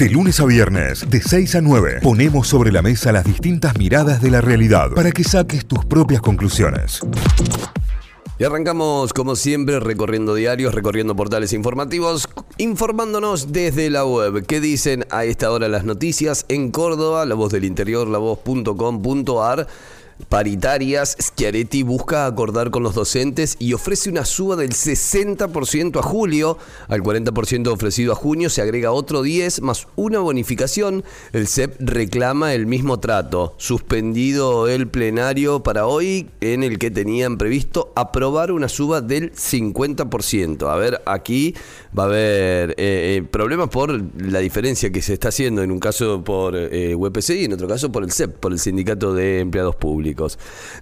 De lunes a viernes, de 6 a 9, ponemos sobre la mesa las distintas miradas de la realidad para que saques tus propias conclusiones. Y arrancamos como siempre recorriendo diarios, recorriendo portales informativos, informándonos desde la web. ¿Qué dicen a esta hora las noticias en Córdoba? La voz del interior, la voz.com.ar paritarias, Schiaretti busca acordar con los docentes y ofrece una suba del 60% a julio. Al 40% ofrecido a junio se agrega otro 10 más una bonificación. El CEP reclama el mismo trato. Suspendido el plenario para hoy en el que tenían previsto aprobar una suba del 50%. A ver, aquí va a haber eh, eh, problemas por la diferencia que se está haciendo en un caso por eh, UPC y en otro caso por el CEP, por el Sindicato de Empleados Públicos.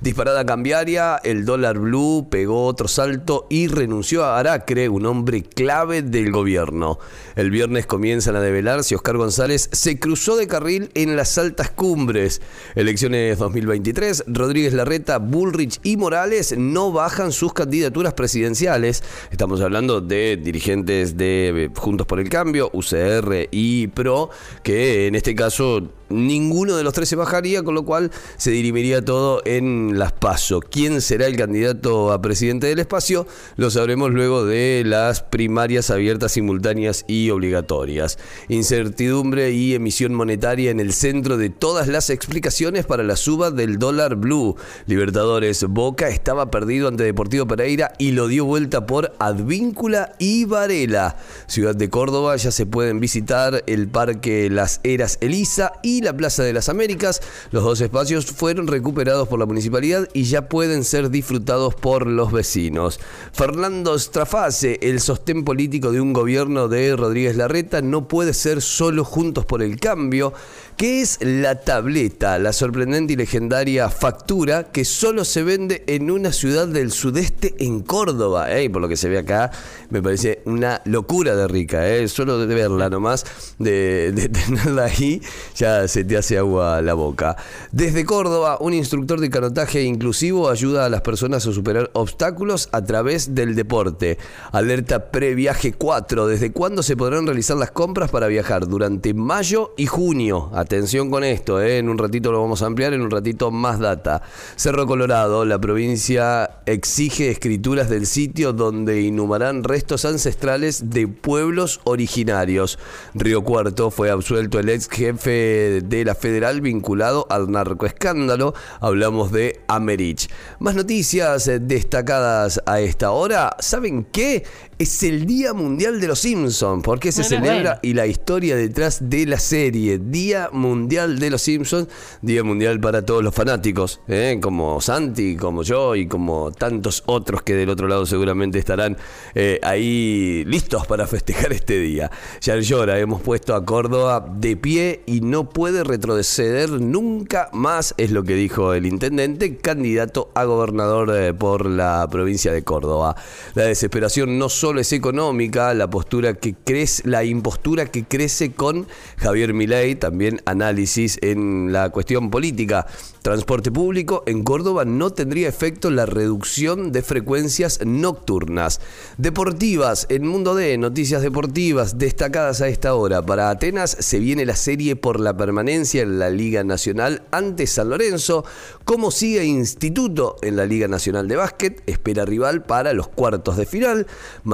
Disparada cambiaria, el dólar blue pegó otro salto y renunció a Aracre, un hombre clave del gobierno. El viernes comienzan a develar si Oscar González se cruzó de carril en las altas cumbres. Elecciones 2023, Rodríguez Larreta, Bullrich y Morales no bajan sus candidaturas presidenciales. Estamos hablando de dirigentes de eh, Juntos por el Cambio, UCR y PRO, que en este caso ninguno de los tres se bajaría, con lo cual se dirimiría todo en las PASO. ¿Quién será el candidato a presidente del espacio? Lo sabremos luego de las primarias abiertas, simultáneas y obligatorias. Incertidumbre y emisión monetaria en el centro de todas las explicaciones para la suba del dólar blue. Libertadores Boca estaba perdido ante Deportivo Pereira y lo dio vuelta por Advíncula y Varela. Ciudad de Córdoba ya se pueden visitar el Parque Las Eras Elisa y la Plaza de las Américas. Los dos espacios fueron recuperados por la municipalidad y ya pueden ser disfrutados por los vecinos. Fernando Strafase, el sostén político de un gobierno de Rodríguez Larreta, no puede ser solo Juntos por el Cambio. ¿Qué es la tableta? La sorprendente y legendaria factura que solo se vende en una ciudad del sudeste en Córdoba. por lo que se ve acá, me parece una locura de rica. ¿eh? Solo de verla nomás, de, tenerla ahí, ya se te hace agua la boca. Desde Córdoba, un instructor de canotaje inclusivo ayuda a las personas a superar obstáculos a través del deporte. Alerta previaje 4. ¿Desde cuándo se podrán realizar las compras para viajar? Durante mayo y junio. Atención con esto, ¿eh? en un ratito lo vamos a ampliar, en un ratito más data. Cerro Colorado, la provincia exige escrituras del sitio donde inhumarán restos ancestrales de pueblos originarios. Río Cuarto fue absuelto el ex jefe de la federal vinculado al narcoescándalo. Hablamos de Americh. Más noticias destacadas a esta hora. ¿Saben qué? Es el Día Mundial de los Simpsons. ¿Por qué se celebra? Y la historia detrás de la serie. Día Mundial de los Simpsons. Día Mundial para todos los fanáticos. ¿eh? Como Santi, como yo y como tantos otros que del otro lado seguramente estarán eh, ahí listos para festejar este día. Ya llora, hemos puesto a Córdoba de pie y no puede puede retroceder nunca más, es lo que dijo el intendente, candidato a gobernador eh, por la provincia de Córdoba. La desesperación no solo es económica, la postura que crece, la impostura que crece con Javier Milei, también análisis en la cuestión política. Transporte público en Córdoba no tendría efecto la reducción de frecuencias nocturnas. Deportivas, en Mundo de Noticias Deportivas destacadas a esta hora. Para Atenas se viene la serie por la permanencia en la Liga Nacional ante San Lorenzo. Como sigue Instituto en la Liga Nacional de Básquet, espera rival para los cuartos de final.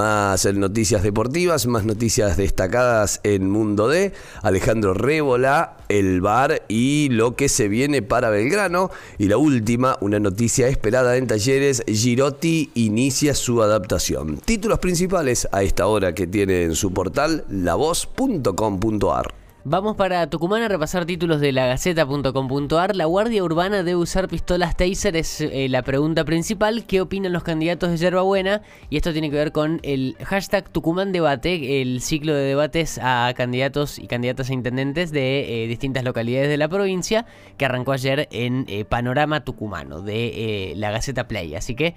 Más noticias deportivas, más noticias destacadas en Mundo D. Alejandro Rébola, el bar y lo que se viene para Belgrano. Y la última, una noticia esperada en talleres, Girotti inicia su adaptación. Títulos principales a esta hora que tiene en su portal lavoz.com.ar. Vamos para Tucumán a repasar títulos de la Gaceta.com.ar. La Guardia Urbana debe usar pistolas Taser, es eh, la pregunta principal. ¿Qué opinan los candidatos de Yerbabuena? Y esto tiene que ver con el hashtag Tucumán Debate, el ciclo de debates a candidatos y candidatas a intendentes de eh, distintas localidades de la provincia, que arrancó ayer en eh, Panorama Tucumano de la Gaceta Play. Así que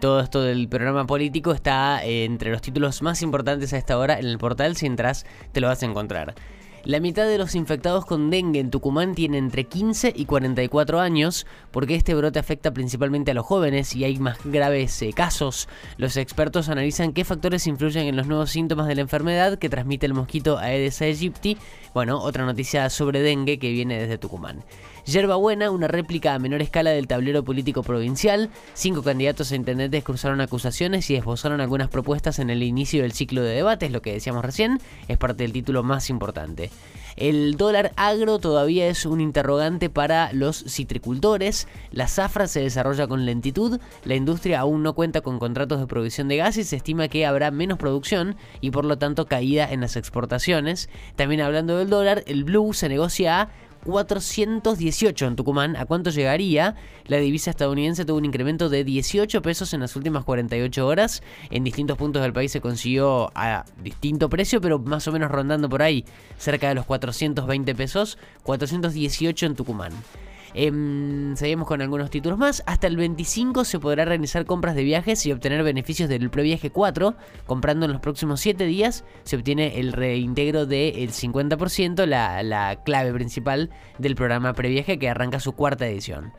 todo esto del programa político está entre los títulos más importantes a esta hora en el portal. Si entras, te lo vas a encontrar. La mitad de los infectados con dengue en Tucumán tienen entre 15 y 44 años, porque este brote afecta principalmente a los jóvenes y hay más graves eh, casos. Los expertos analizan qué factores influyen en los nuevos síntomas de la enfermedad que transmite el mosquito Aedes aegypti. Bueno, otra noticia sobre dengue que viene desde Tucumán. Yerba Buena, una réplica a menor escala del tablero político provincial. Cinco candidatos a intendentes cruzaron acusaciones y esbozaron algunas propuestas en el inicio del ciclo de debates, lo que decíamos recién, es parte del título más importante. El dólar agro todavía es un interrogante para los citricultores. La zafra se desarrolla con lentitud. La industria aún no cuenta con contratos de provisión de gas y se estima que habrá menos producción y por lo tanto caída en las exportaciones. También hablando del dólar, el blue se negocia a 418 en Tucumán. ¿A cuánto llegaría? La divisa estadounidense tuvo un incremento de 18 pesos en las últimas 48 horas. En distintos puntos del país se consiguió a distinto precio, pero más o menos rondando por ahí, cerca de los 420 pesos. 418 en Tucumán. Em, seguimos con algunos títulos más. Hasta el 25 se podrá realizar compras de viajes y obtener beneficios del Previaje 4. Comprando en los próximos 7 días se obtiene el reintegro del 50%, la, la clave principal del programa Previaje que arranca su cuarta edición.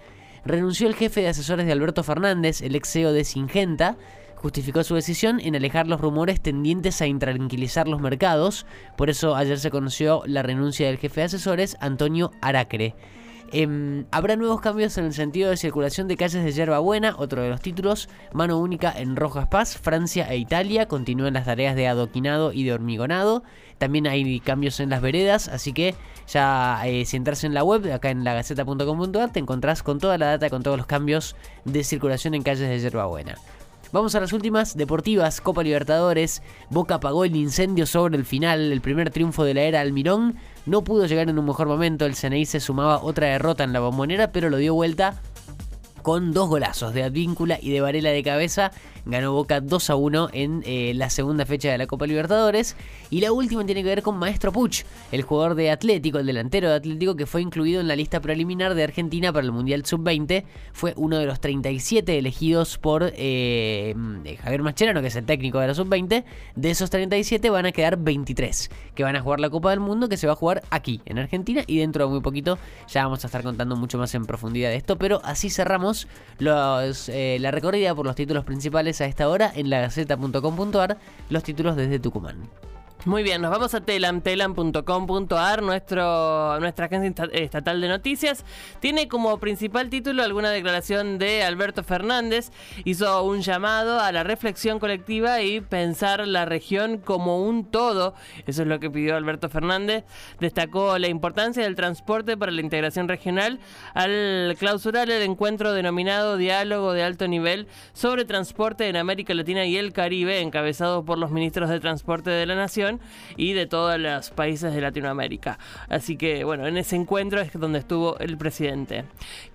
Renunció el jefe de asesores de Alberto Fernández, el ex CEO de Singenta justificó su decisión en alejar los rumores tendientes a intranquilizar los mercados. Por eso ayer se conoció la renuncia del jefe de asesores, Antonio Aracre. Em, habrá nuevos cambios en el sentido de circulación de calles de hierba buena, otro de los títulos, mano única en Rojas Paz, Francia e Italia, continúan las tareas de adoquinado y de hormigonado, también hay cambios en las veredas, así que ya eh, si entras en la web, acá en lagaceta.com.ar, te encontrás con toda la data, con todos los cambios de circulación en calles de hierba buena. Vamos a las últimas deportivas, Copa Libertadores. Boca apagó el incendio sobre el final, el primer triunfo de la era Almirón. No pudo llegar en un mejor momento, el CNI se sumaba otra derrota en la bombonera, pero lo dio vuelta con dos golazos de Advíncula y de Varela de cabeza ganó Boca 2 a 1 en eh, la segunda fecha de la Copa Libertadores. Y la última tiene que ver con Maestro Puch, el jugador de Atlético, el delantero de Atlético que fue incluido en la lista preliminar de Argentina para el Mundial Sub-20. Fue uno de los 37 elegidos por eh, Javier Mascherano, que es el técnico de la Sub-20. De esos 37 van a quedar 23 que van a jugar la Copa del Mundo, que se va a jugar aquí, en Argentina. Y dentro de muy poquito ya vamos a estar contando mucho más en profundidad de esto. Pero así cerramos eh, la recorrida por los títulos principales a esta hora en lagaceta.com.ar los títulos desde Tucumán. Muy bien, nos vamos a telam, telam.com.ar, nuestro, nuestra agencia estatal de noticias. Tiene como principal título alguna declaración de Alberto Fernández. Hizo un llamado a la reflexión colectiva y pensar la región como un todo. Eso es lo que pidió Alberto Fernández. Destacó la importancia del transporte para la integración regional al clausurar el encuentro denominado Diálogo de Alto Nivel sobre Transporte en América Latina y el Caribe, encabezado por los ministros de Transporte de la Nación y de todos los países de Latinoamérica. Así que bueno, en ese encuentro es donde estuvo el presidente.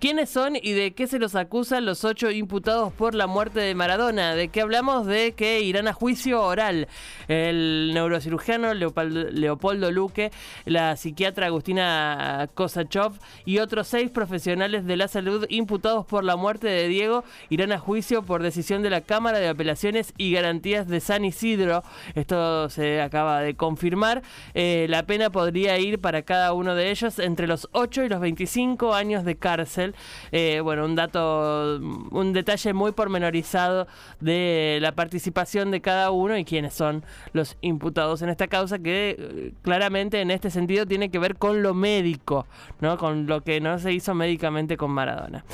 ¿Quiénes son y de qué se los acusan los ocho imputados por la muerte de Maradona? ¿De qué hablamos? De que irán a juicio oral. El neurocirujano Leopoldo Luque, la psiquiatra Agustina Kosachov y otros seis profesionales de la salud imputados por la muerte de Diego irán a juicio por decisión de la Cámara de Apelaciones y Garantías de San Isidro. Esto se acaba de confirmar. Eh, la pena podría ir para cada uno de ellos entre los 8 y los 25 años de cárcel. Eh, bueno, un dato, un detalle muy pormenorizado de la participación de cada uno y quiénes son los imputados en esta causa que eh, claramente en este sentido tiene que ver con lo médico, ¿no? Con lo que no se hizo médicamente con Maradona.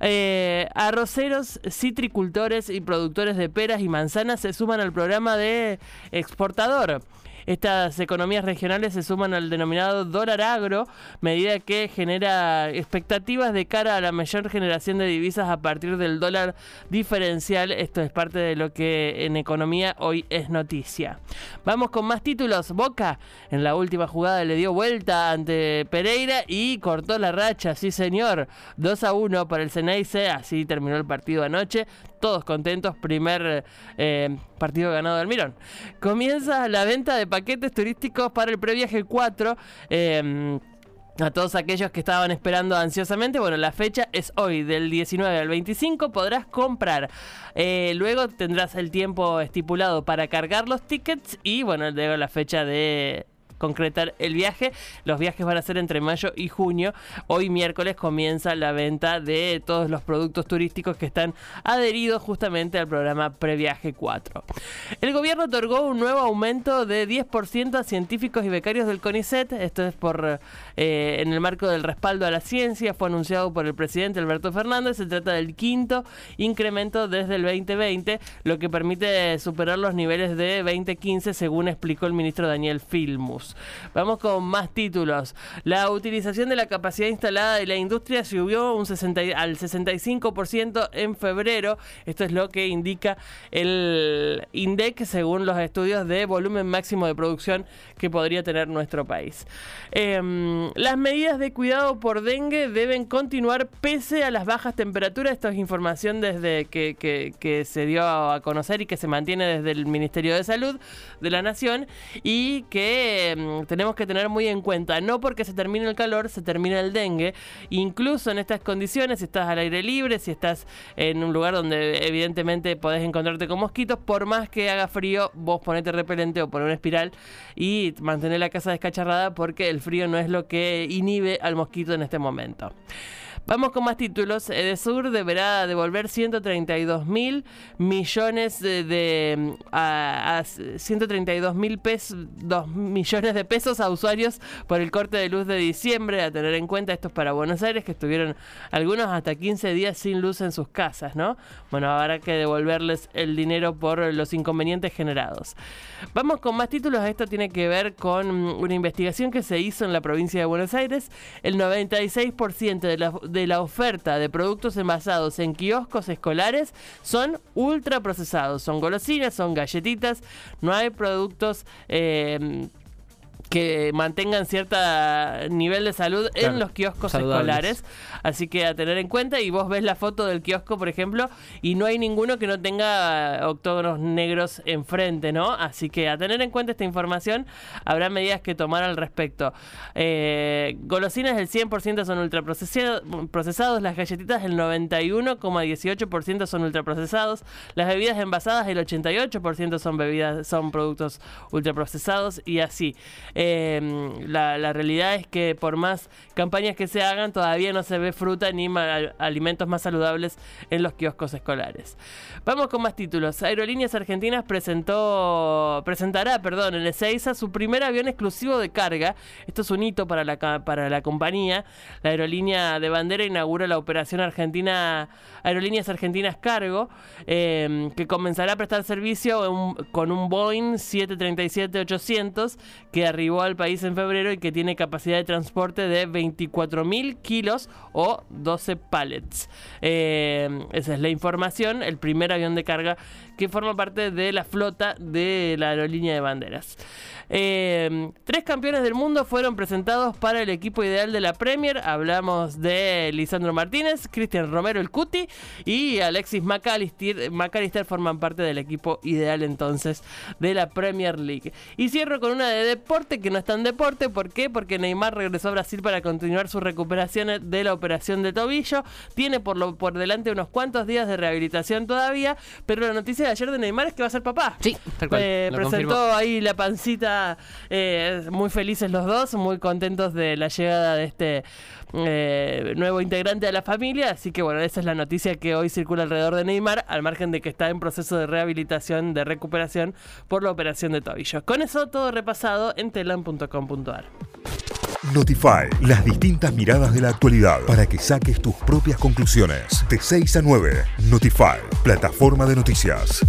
Eh, arroceros, citricultores y productores de peras y manzanas se suman al programa de exportador. Estas economías regionales se suman al denominado dólar agro, medida que genera expectativas de cara a la mayor generación de divisas a partir del dólar diferencial. Esto es parte de lo que en economía hoy es noticia. Vamos con más títulos. Boca en la última jugada le dio vuelta ante Pereira y cortó la racha. Sí, señor. 2 a 1 para el Ceneice. Así terminó el partido anoche todos contentos. Primer eh, partido ganado del Mirón. Comienza la venta de paquetes turísticos para el previaje 4. Eh, a todos aquellos que estaban esperando ansiosamente, bueno, la fecha es hoy, del 19 al 25, podrás comprar. Eh, luego tendrás el tiempo estipulado para cargar los tickets y, bueno, luego la fecha de concretar el viaje. Los viajes van a ser entre mayo y junio. Hoy miércoles comienza la venta de todos los productos turísticos que están adheridos justamente al programa Previaje 4. El gobierno otorgó un nuevo aumento de 10% a científicos y becarios del CONICET. Esto es por eh, en el marco del respaldo a la ciencia. Fue anunciado por el presidente Alberto Fernández. Se trata del quinto incremento desde el 2020, lo que permite superar los niveles de 2015, según explicó el ministro Daniel Filmus. Vamos con más títulos. La utilización de la capacidad instalada de la industria subió un 60, al 65% en febrero. Esto es lo que indica el INDEC según los estudios de volumen máximo de producción que podría tener nuestro país. Em, las medidas de cuidado por dengue deben continuar pese a las bajas temperaturas. Esto es información desde que, que se dio a conocer y que se mantiene desde el Ministerio de Salud de la Nación y que em, tenemos que tener muy en cuenta. No porque se termine el calor, se termina el dengue. Incluso en estas condiciones, si estás al aire libre, si estás en un lugar donde evidentemente podés encontrarte con mosquitos, por más que haga frío, vos ponete repelente o poner una espiral y mantener la casa descacharrada porque el frío no es lo que inhibe al mosquito en este momento. Vamos con más títulos. Edesur deberá devolver 132 mil millones de, a, 132 mil pesos, 2 millones de pesos a usuarios por el corte de luz de diciembre. A tener en cuenta esto es para Buenos Aires, que estuvieron algunos hasta 15 días sin luz en sus casas, ¿no? Bueno, habrá que devolverles el dinero por los inconvenientes generados. Vamos con más títulos. Esto tiene que ver con una investigación que se hizo en la provincia de Buenos Aires. El 96% de la de la oferta de productos envasados en kioscos escolares son ultraprocesados. Son golosinas, son galletitas, no hay productos eh, que mantengan cierto nivel de salud en los kioscos escolares. Así que a tener en cuenta, y vos ves la foto del kiosco, por ejemplo, y no hay ninguno que no tenga octógonos negros enfrente, ¿no? Así que a tener en cuenta esta información, habrá medidas que tomar al respecto. Eh, golosinas del 100% son ultraprocesados, las galletitas del 91,18% son ultraprocesados, las bebidas envasadas el 88% son bebidas son productos ultraprocesados y así. Em, la, realidad es que por más campañas que se hagan, todavía no se ve fruta ni alimentos más saludables en los kioscos escolares. Vamos con más títulos. Aerolíneas Argentinas presentó, presentará perdón, en Ezeiza su primer avión exclusivo de carga. Esto es un hito para la, para la compañía. La aerolínea de bandera inaugura la operación argentina Aerolíneas Argentinas Cargo, em, que comenzará a prestar servicio con un Boeing 737-800 que arriba al país en febrero y que tiene capacidad de transporte de 24.000 kilos o 12 pallets. Eh, esa es la información, el primer avión de carga que forma parte de la flota de la aerolínea de banderas. Eh, tres campeones del mundo fueron presentados para el equipo ideal de la Premier. Hablamos de Lisandro Martínez, Cristian Romero el Cuti y Alexis McAllister, McAllister forman parte del equipo ideal entonces de la Premier League. Y cierro con una de deporte que no es tan deporte. ¿Por qué? Porque Neymar regresó a Brasil para continuar su recuperación de la operación de tobillo. Tiene por, lo, por delante unos cuantos días de rehabilitación todavía, pero la noticia de ayer de Neymar es que va a ser papá. Sí, tal cual. Eh, presentó ahí la pancita, eh, muy felices los dos, muy contentos de la llegada de este eh, nuevo integrante de la familia. Así que bueno, esa es la noticia que hoy circula alrededor de Neymar, al margen de que está en proceso de rehabilitación, de recuperación por la operación de tobillo. Con eso todo repasado en telan.com.ar. Notify, las distintas miradas de la actualidad para que saques tus propias conclusiones. De 6 a 9, Notify, plataforma de noticias.